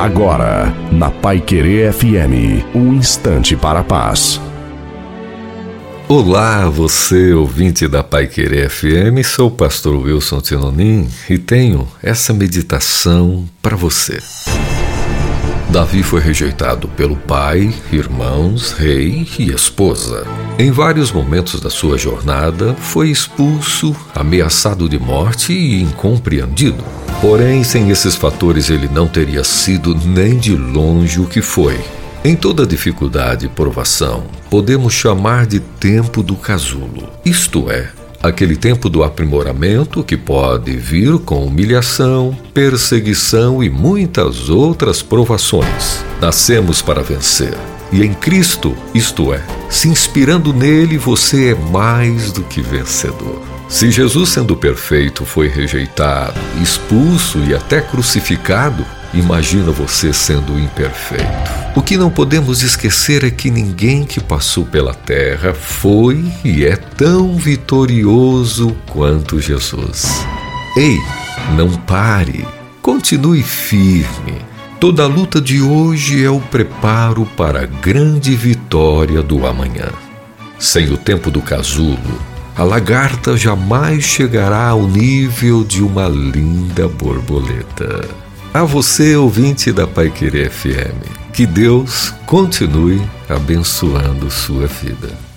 Agora, na Pai Querer FM, um instante para a paz. Olá, você ouvinte da Pai Querer FM, sou o pastor Wilson Tinonim e tenho essa meditação para você. Davi foi rejeitado pelo pai, irmãos, rei e esposa. Em vários momentos da sua jornada, foi expulso, ameaçado de morte e incompreendido. Porém, sem esses fatores, ele não teria sido nem de longe o que foi. Em toda dificuldade e provação, podemos chamar de tempo do casulo, isto é, aquele tempo do aprimoramento que pode vir com humilhação, perseguição e muitas outras provações. Nascemos para vencer. E em Cristo, isto é, se inspirando nele, você é mais do que vencedor. Se Jesus, sendo perfeito, foi rejeitado, expulso e até crucificado, Imagina você sendo imperfeito. O que não podemos esquecer é que ninguém que passou pela terra foi e é tão vitorioso quanto Jesus. Ei, não pare, continue firme. Toda a luta de hoje é o preparo para a grande vitória do amanhã. Sem o tempo do casulo, a lagarta jamais chegará ao nível de uma linda borboleta. A você, ouvinte da Pai Querer FM, que Deus continue abençoando sua vida.